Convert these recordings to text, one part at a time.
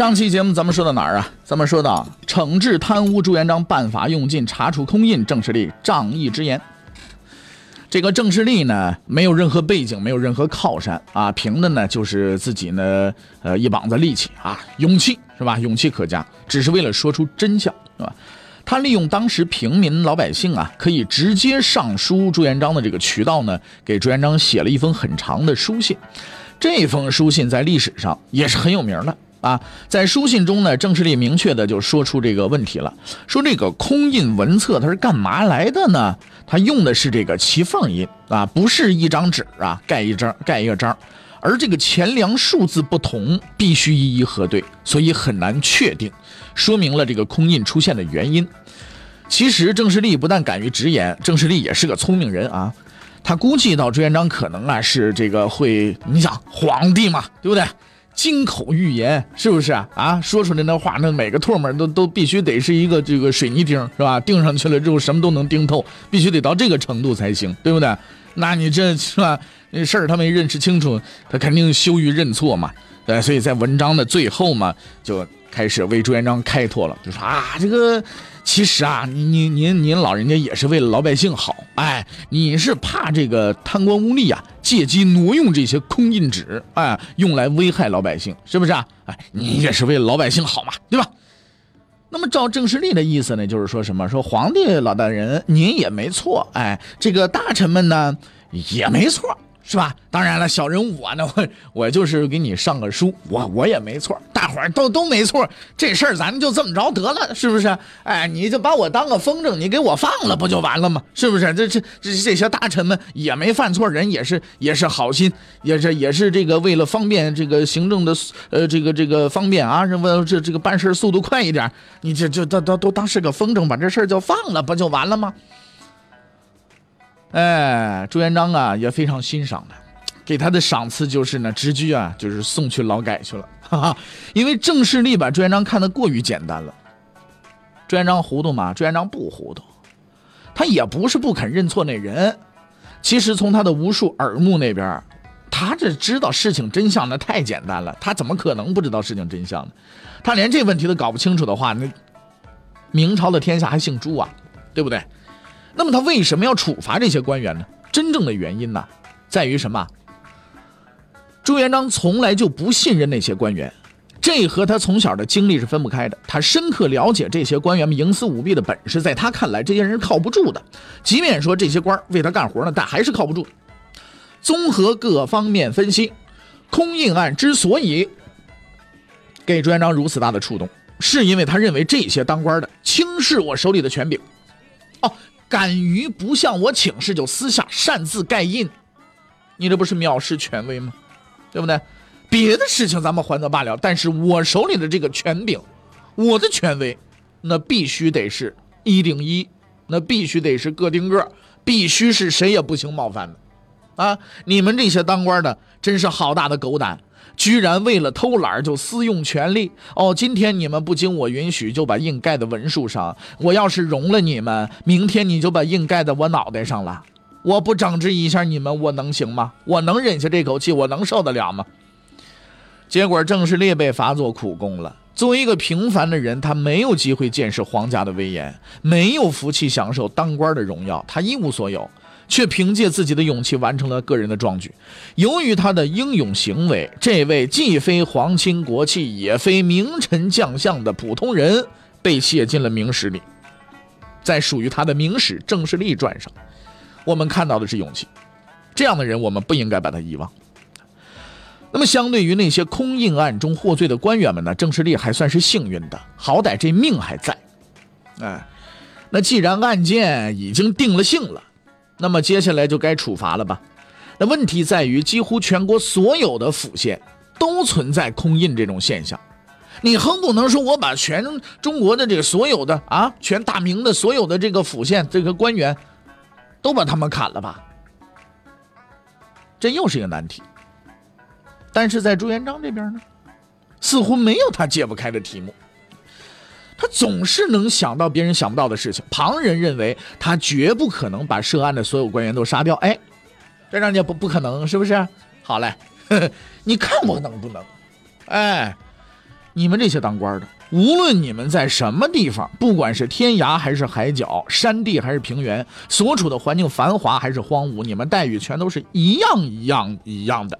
上期节目咱们说到哪儿啊？咱们说到惩治贪污，朱元璋办法用尽，查处空印，郑士立仗义直言。这个郑士立呢，没有任何背景，没有任何靠山啊，凭的呢就是自己呢，呃，一膀子力气啊，勇气是吧？勇气可嘉，只是为了说出真相，是吧？他利用当时平民老百姓啊，可以直接上书朱元璋的这个渠道呢，给朱元璋写了一封很长的书信。这封书信在历史上也是很有名的。啊，在书信中呢，郑世立明确的就说出这个问题了，说这个空印文册它是干嘛来的呢？它用的是这个齐缝印啊，不是一张纸啊盖一张盖一个章，而这个钱粮数字不同，必须一一核对，所以很难确定，说明了这个空印出现的原因。其实郑世立不但敢于直言，郑世立也是个聪明人啊，他估计到朱元璋可能啊是这个会，你想皇帝嘛，对不对？金口玉言是不是啊？说出来那话，那每个唾沫都都必须得是一个这个水泥钉，是吧？钉上去了之后，什么都能钉透，必须得到这个程度才行，对不对？那你这是吧？那事儿他没认识清楚，他肯定羞于认错嘛。对，所以在文章的最后嘛，就开始为朱元璋开脱了，就说啊，这个。其实啊，您您您您老人家也是为了老百姓好，哎，你是怕这个贪官污吏啊，借机挪用这些空印纸，哎，用来危害老百姓，是不是啊？哎，你也是为了老百姓好嘛，对吧？那么照郑士立的意思呢，就是说什么？说皇帝老大人您也没错，哎，这个大臣们呢也没错。是吧？当然了，小人我呢，我我就是给你上个书，我我也没错，大伙儿都都没错，这事儿咱就这么着得了，是不是？哎，你就把我当个风筝，你给我放了不就完了吗？是不是？这这这这些大臣们也没犯错，人也是也是好心，也是也是这个为了方便这个行政的呃这个这个方便啊，什么这这个办事速度快一点，你这这都都都当是个风筝，把这事儿就放了不就完了吗？哎，朱元璋啊也非常欣赏他，给他的赏赐就是呢，直接啊就是送去劳改去了，哈哈。因为郑士立把朱元璋看得过于简单了。朱元璋糊涂吗？朱元璋不糊涂，他也不是不肯认错那人。其实从他的无数耳目那边，他这知道事情真相那太简单了，他怎么可能不知道事情真相呢？他连这问题都搞不清楚的话，那明朝的天下还姓朱啊，对不对？那么他为什么要处罚这些官员呢？真正的原因呢，在于什么？朱元璋从来就不信任那些官员，这和他从小的经历是分不开的。他深刻了解这些官员们营私舞弊的本事，在他看来，这些人是靠不住的。即便说这些官为他干活呢，但还是靠不住。综合各方面分析，空印案之所以给朱元璋如此大的触动，是因为他认为这些当官的轻视我手里的权柄。哦。敢于不向我请示就私下擅自盖印，你这不是藐视权威吗？对不对？别的事情咱们还则罢了，但是我手里的这个权柄，我的权威，那必须得是一顶一，那必须得是个顶个，必须是谁也不行冒犯的，啊！你们这些当官的真是好大的狗胆！居然为了偷懒就私用权力哦！今天你们不经我允许就把印盖在文书上，我要是容了你们，明天你就把印盖在我脑袋上了。我不整治一下你们，我能行吗？我能忍下这口气？我能受得了吗？结果正是列被罚做苦工了。作为一个平凡的人，他没有机会见识皇家的威严，没有福气享受当官的荣耀，他一无所有。却凭借自己的勇气完成了个人的壮举。由于他的英勇行为，这位既非皇亲国戚，也非名臣将相的普通人被写进了明史里。在属于他的《明史郑士立传》上，我们看到的是勇气。这样的人，我们不应该把他遗忘。那么，相对于那些空印案中获罪的官员们呢？郑士立还算是幸运的，好歹这命还在。哎，那既然案件已经定了性了。那么接下来就该处罚了吧？那问题在于，几乎全国所有的府县都存在空印这种现象。你横不能说我把全中国的这个所有的啊，全大明的所有的这个府县这个官员，都把他们砍了吧？这又是一个难题。但是在朱元璋这边呢，似乎没有他解不开的题目。他总是能想到别人想不到的事情。旁人认为他绝不可能把涉案的所有官员都杀掉。哎，这让你不不可能，是不是？好嘞，你看我能不能？哎，你们这些当官的，无论你们在什么地方，不管是天涯还是海角，山地还是平原，所处的环境繁华还是荒芜，你们待遇全都是一样一样一样的。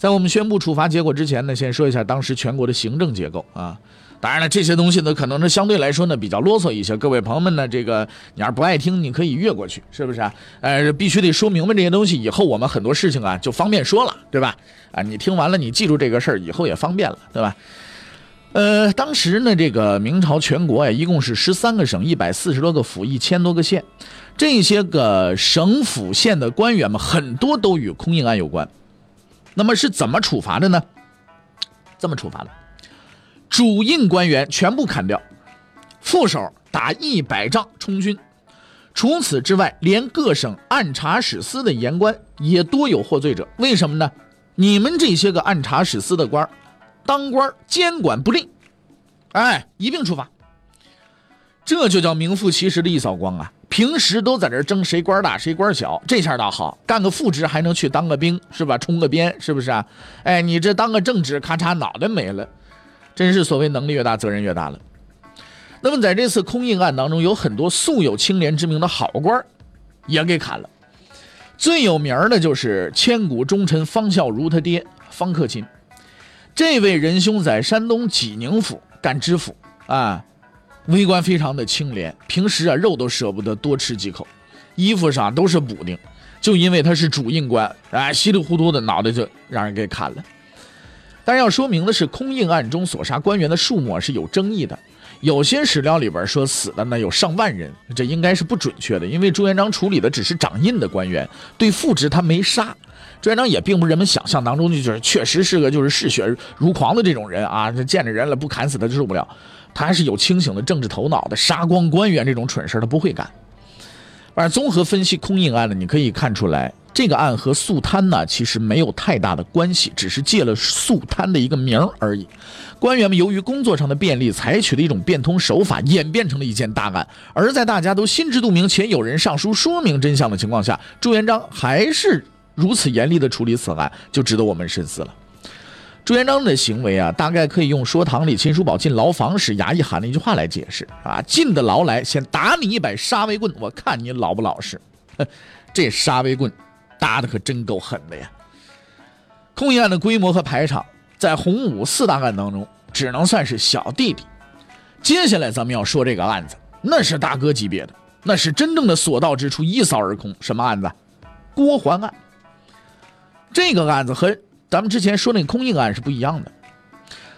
在我们宣布处罚结果之前呢，先说一下当时全国的行政结构啊。当然了，这些东西呢，可能呢相对来说呢比较啰嗦一些。各位朋友们呢，这个你要是不爱听，你可以越过去，是不是啊？呃，必须得说明白这些东西，以后我们很多事情啊就方便说了，对吧？啊，你听完了，你记住这个事儿，以后也方便了，对吧？呃，当时呢，这个明朝全国呀，一共是十三个省、一百四十多个府、一千多个县，这些个省府县的官员们，很多都与空印案有关。那么是怎么处罚的呢？这么处罚的。主印官员全部砍掉，副手打一百仗充军。除此之外，连各省按察使司的言官也多有获罪者。为什么呢？你们这些个按察使司的官当官监管不力，哎，一并处罚。这就叫名副其实的一扫光啊！平时都在这争谁官大谁官小，这下倒好，干个副职还能去当个兵，是吧？充个编，是不是啊？哎，你这当个正职，咔嚓脑袋没了。真是所谓能力越大，责任越大了。那么在这次空印案当中，有很多素有清廉之名的好官也给砍了。最有名的就是千古忠臣方孝孺他爹方克勤。这位仁兄在山东济宁府干知府啊，微官非常的清廉，平时啊肉都舍不得多吃几口，衣服上都是补丁。就因为他是主印官，哎，稀里糊涂的脑袋就让人给砍了。但要说明的是，空印案中所杀官员的数目是有争议的。有些史料里边说死的呢有上万人，这应该是不准确的，因为朱元璋处理的只是掌印的官员，对副职他没杀。朱元璋也并不是人们想象当中就是确实是个就是嗜血如狂的这种人啊，这见着人了不砍死他就受不了。他还是有清醒的政治头脑的，杀光官员这种蠢事他不会干。反正综合分析空印案呢，你可以看出来。这个案和肃贪呢，其实没有太大的关系，只是借了肃贪的一个名而已。官员们由于工作上的便利，采取的一种变通手法，演变成了一件大案。而在大家都心知肚明且有人上书说明真相的情况下，朱元璋还是如此严厉的处理此案，就值得我们深思了。朱元璋的行为啊，大概可以用说堂里秦叔宝进牢房时衙役喊的一句话来解释啊：“进的牢来，先打你一百杀威棍，我看你老不老实。”这杀威棍。打的可真够狠的呀！空印案的规模和排场，在洪武四大案当中，只能算是小弟弟。接下来咱们要说这个案子，那是大哥级别的，那是真正的所到之处一扫而空。什么案子？郭桓案。这个案子和咱们之前说那个空印案是不一样的。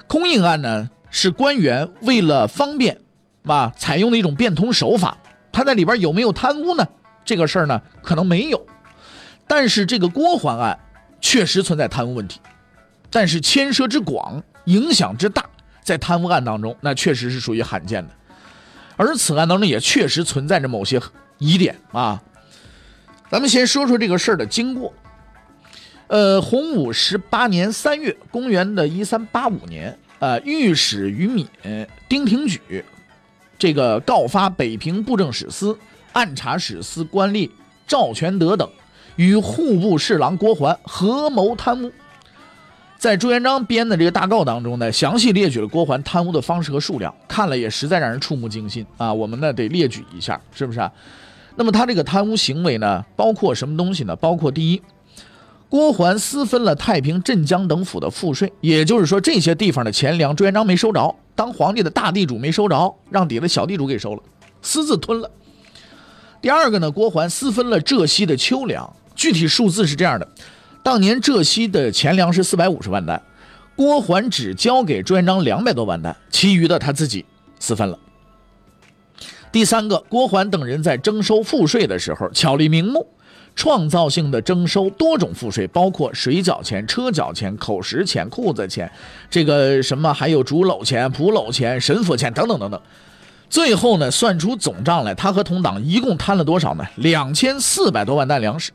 空印案呢，是官员为了方便，啊，采用的一种变通手法。他在里边有没有贪污呢？这个事儿呢，可能没有。但是这个郭桓案确实存在贪污问题，但是牵涉之广，影响之大，在贪污案当中，那确实是属于罕见的。而此案当中也确实存在着某些疑点啊。咱们先说说这个事儿的经过。呃，洪武十八年三月，公元的一三八五年，呃，御史于敏、丁廷举，这个告发北平布政使司、按察使司官吏赵全德等。与户部侍郎郭桓合谋贪污，在朱元璋编的这个大告当中呢，详细列举了郭桓贪污的方式和数量，看了也实在让人触目惊心啊！我们呢得列举一下，是不是啊？那么他这个贪污行为呢，包括什么东西呢？包括第一，郭桓私分了太平、镇江等府的赋税，也就是说这些地方的钱粮朱元璋没收着，当皇帝的大地主没收着，让底下的小地主给收了，私自吞了。第二个呢，郭桓私分了浙西的秋粮。具体数字是这样的：当年浙西的钱粮是四百五十万担，郭桓只交给朱元璋两百多万担，其余的他自己私分了。第三个，郭桓等人在征收赋税的时候巧立名目，创造性的征收多种赋税，包括水缴钱、车缴钱、口食钱、裤子钱，这个什么还有竹篓钱、蒲篓钱、神父钱等等等等。最后呢，算出总账来，他和同党一共贪了多少呢？两千四百多万担粮食。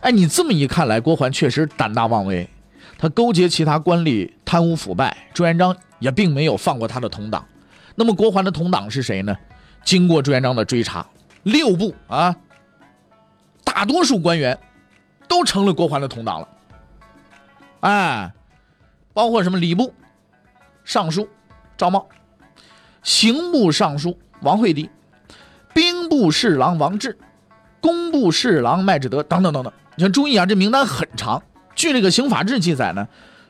哎，你这么一看来，郭桓确实胆大妄为，他勾结其他官吏贪污腐败，朱元璋也并没有放过他的同党。那么郭桓的同党是谁呢？经过朱元璋的追查，六部啊，大多数官员都成了郭桓的同党了。哎，包括什么礼部尚书赵茂。刑部尚书王惠迪，兵部侍郎王志，工部侍郎麦志德等等等等。你像，注意啊，这名单很长。据这个刑法志记载呢，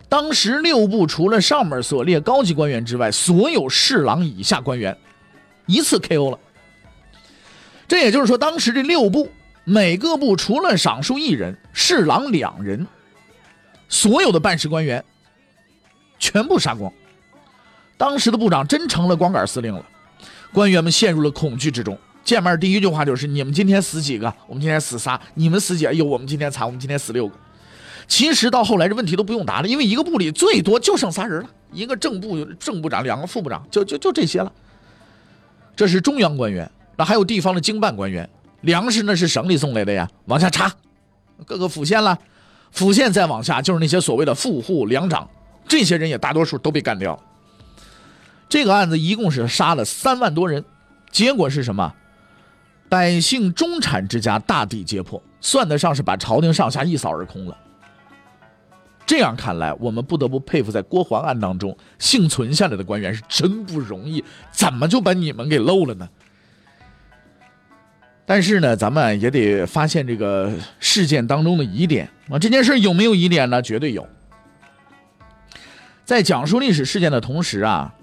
当时六部除了上面所列高级官员之外，所有侍郎以下官员一次 KO 了。这也就是说，当时这六部每个部除了尚书一人，侍郎两人，所有的办事官员全部杀光。当时的部长真成了光杆司令了，官员们陷入了恐惧之中。见面第一句话就是：“你们今天死几个？我们今天死仨。你们死几个？哎呦，我们今天惨，我们今天死六个。”其实到后来这问题都不用答了，因为一个部里最多就剩仨人了：一个正部正部长，两个副部长，就就就这些了。这是中央官员，那还有地方的经办官员。粮食那是省里送来的呀，往下查，各个府县了，府县再往下就是那些所谓的富户粮长，这些人也大多数都被干掉了。这个案子一共是杀了三万多人，结果是什么？百姓中产之家大抵皆破，算得上是把朝廷上下一扫而空了。这样看来，我们不得不佩服，在郭桓案当中幸存下来的官员是真不容易，怎么就把你们给漏了呢？但是呢，咱们也得发现这个事件当中的疑点啊，这件事有没有疑点呢？绝对有。在讲述历史事件的同时啊。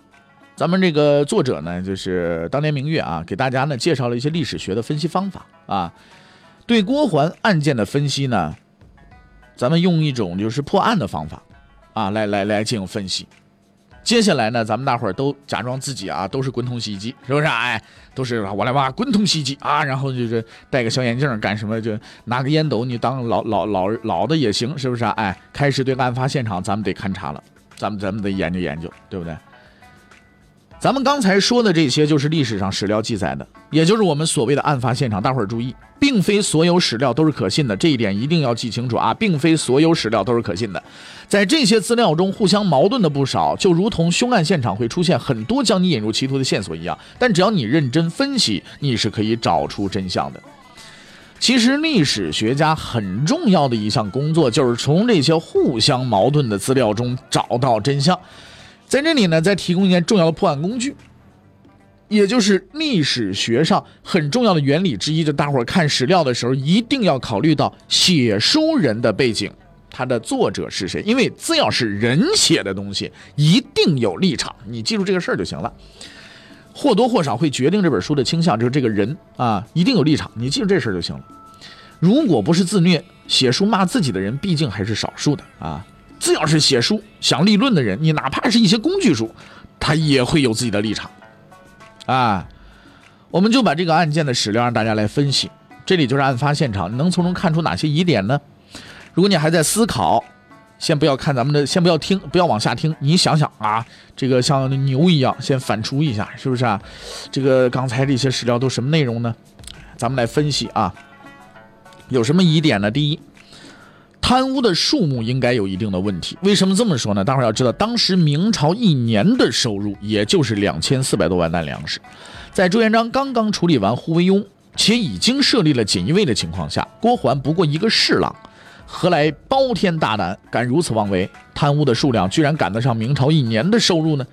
咱们这个作者呢，就是当年明月啊，给大家呢介绍了一些历史学的分析方法啊。对郭桓案件的分析呢，咱们用一种就是破案的方法啊，来来来进行分析。接下来呢，咱们大伙儿都假装自己啊都是滚筒洗衣机，是不是？哎，都是我来挖滚筒洗衣机啊，然后就是戴个小眼镜干什么？就拿个烟斗，你当老老老老的也行，是不是？哎，开始对案发现场，咱们得勘察了，咱们咱们得研究研究，对不对？咱们刚才说的这些，就是历史上史料记载的，也就是我们所谓的案发现场。大伙儿注意，并非所有史料都是可信的，这一点一定要记清楚啊！并非所有史料都是可信的，在这些资料中互相矛盾的不少，就如同凶案现场会出现很多将你引入歧途的线索一样。但只要你认真分析，你是可以找出真相的。其实，历史学家很重要的一项工作，就是从这些互相矛盾的资料中找到真相。在这里呢，再提供一件重要的破案工具，也就是历史学上很重要的原理之一。就大伙儿看史料的时候，一定要考虑到写书人的背景，他的作者是谁。因为只要是人写的东西，一定有立场。你记住这个事儿就行了，或多或少会决定这本书的倾向。就是这个人啊，一定有立场。你记住这事儿就行了。如果不是自虐，写书骂自己的人，毕竟还是少数的啊。只要是写书想立论的人，你哪怕是一些工具书，他也会有自己的立场，啊，我们就把这个案件的史料让大家来分析。这里就是案发现场，你能从中看出哪些疑点呢？如果你还在思考，先不要看咱们的，先不要听，不要往下听，你想想啊，这个像牛一样，先反刍一下，是不是啊？这个刚才这些史料都什么内容呢？咱们来分析啊，有什么疑点呢？第一。贪污的数目应该有一定的问题。为什么这么说呢？大伙儿要知道，当时明朝一年的收入也就是两千四百多万担粮食，在朱元璋刚刚处理完护卫庸，且已经设立了锦衣卫的情况下，郭桓不过一个侍郎，何来包天大胆，敢如此妄为？贪污的数量居然赶得上明朝一年的收入呢？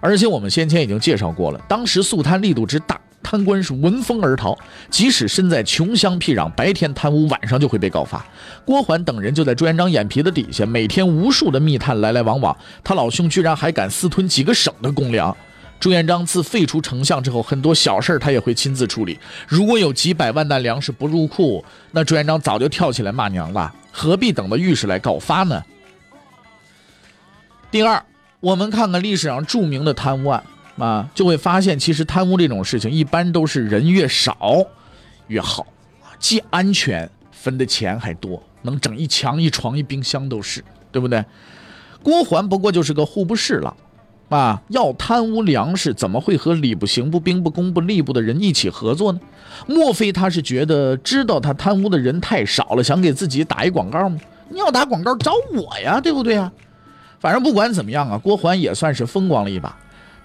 而且我们先前已经介绍过了，当时肃贪力度之大。贪官是闻风而逃，即使身在穷乡僻壤，白天贪污，晚上就会被告发。郭桓等人就在朱元璋眼皮子底下，每天无数的密探来来往往，他老兄居然还敢私吞几个省的公粮。朱元璋自废除丞相之后，很多小事他也会亲自处理。如果有几百万担粮食不入库，那朱元璋早就跳起来骂娘了，何必等到御史来告发呢？第二，我们看看历史上著名的贪污案。啊，就会发现，其实贪污这种事情一般都是人越少越好。既安全，分的钱还多，能整一墙一床一冰箱都是，对不对？郭桓不过就是个户部侍郎，啊，要贪污粮食，怎么会和礼部、刑部、兵部、工部、吏部的人一起合作呢？莫非他是觉得知道他贪污的人太少了，想给自己打一广告吗？你要打广告找我呀，对不对呀？反正不管怎么样啊，郭桓也算是风光了一把。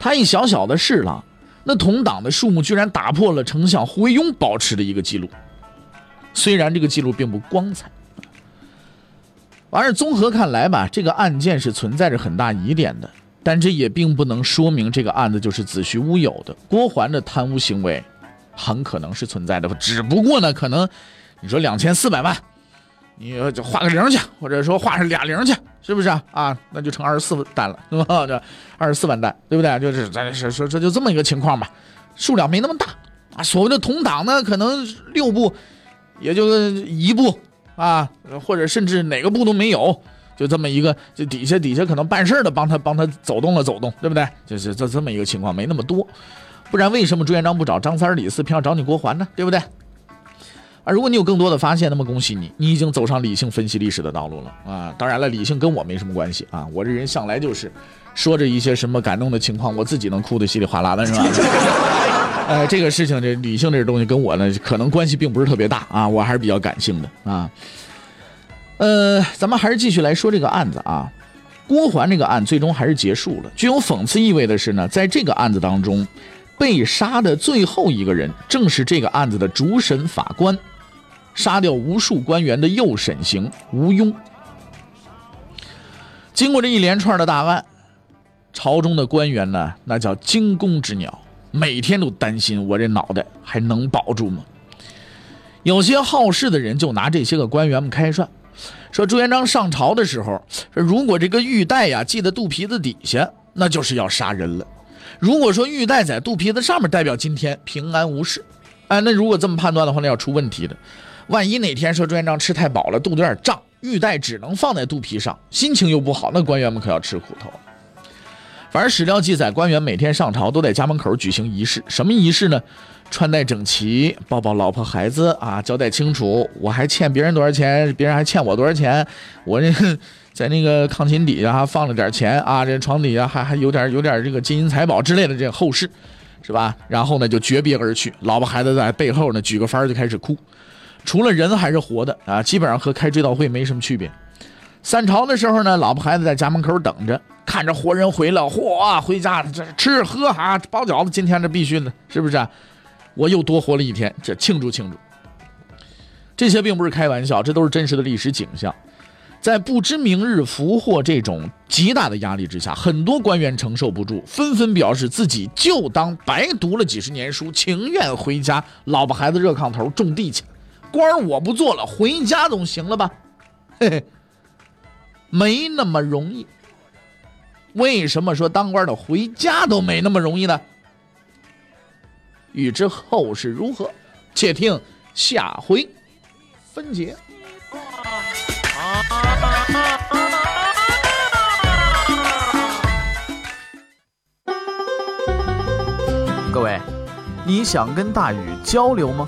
他一小小的侍郎，那同党的数目居然打破了丞相胡惟庸保持的一个记录。虽然这个记录并不光彩，完事综合看来吧，这个案件是存在着很大疑点的。但这也并不能说明这个案子就是子虚乌有的。郭桓的贪污行为很可能是存在的，只不过呢，可能你说两千四百万。你就画个零去，或者说画上俩零去，是不是啊？啊，那就成二十四单了，是吧？这二十四万单，对不对？就是咱说说这就这么一个情况吧，数量没那么大啊。所谓的同党呢，可能六部也就一部啊，或者甚至哪个部都没有，就这么一个，就底下底下可能办事的帮他帮他走动了走动，对不对？就是这这么一个情况，没那么多。不然为什么朱元璋不找张三李四，偏要找你郭桓呢？对不对？啊，如果你有更多的发现，那么恭喜你，你已经走上理性分析历史的道路了啊！当然了，理性跟我没什么关系啊，我这人向来就是说着一些什么感动的情况，我自己能哭得稀里哗啦的，是吧？呃，这个事情，这理性这东西跟我呢，可能关系并不是特别大啊，我还是比较感性的啊。呃，咱们还是继续来说这个案子啊，郭桓这个案最终还是结束了。具有讽刺意味的是呢，在这个案子当中，被杀的最后一个人，正是这个案子的主审法官。杀掉无数官员的右审刑吴庸。经过这一连串的大案，朝中的官员呢，那叫惊弓之鸟，每天都担心我这脑袋还能保住吗？有些好事的人就拿这些个官员们开涮，说朱元璋上朝的时候，如果这个玉带呀系在肚皮子底下，那就是要杀人了；如果说玉带在肚皮子上面，代表今天平安无事。哎，那如果这么判断的话，那要出问题的。万一哪天说朱元璋吃太饱了，肚子有点胀，玉带只能放在肚皮上，心情又不好，那官员们可要吃苦头。反正史料记载，官员每天上朝都在家门口举行仪式，什么仪式呢？穿戴整齐，抱抱老婆孩子啊，交代清楚，我还欠别人多少钱，别人还欠我多少钱，我这在那个炕琴底下还放了点钱啊，这床底下还还有点有点这个金银财宝之类的这后事，是吧？然后呢就诀别而去，老婆孩子在背后呢举个幡就开始哭。除了人还是活的啊，基本上和开追悼会没什么区别。散朝的时候呢，老婆孩子在家门口等着，看着活人回来，嚯，回家这吃喝哈，包饺子，今天这必须的，是不是？我又多活了一天，这庆祝庆祝。这些并不是开玩笑，这都是真实的历史景象。在不知明日福祸这种极大的压力之下，很多官员承受不住，纷纷表示自己就当白读了几十年书，情愿回家，老婆孩子热炕头种地去。官我不做了，回家总行了吧？嘿嘿，没那么容易。为什么说当官的回家都没那么容易呢？欲知后事如何，且听下回分解。各位，你想跟大禹交流吗？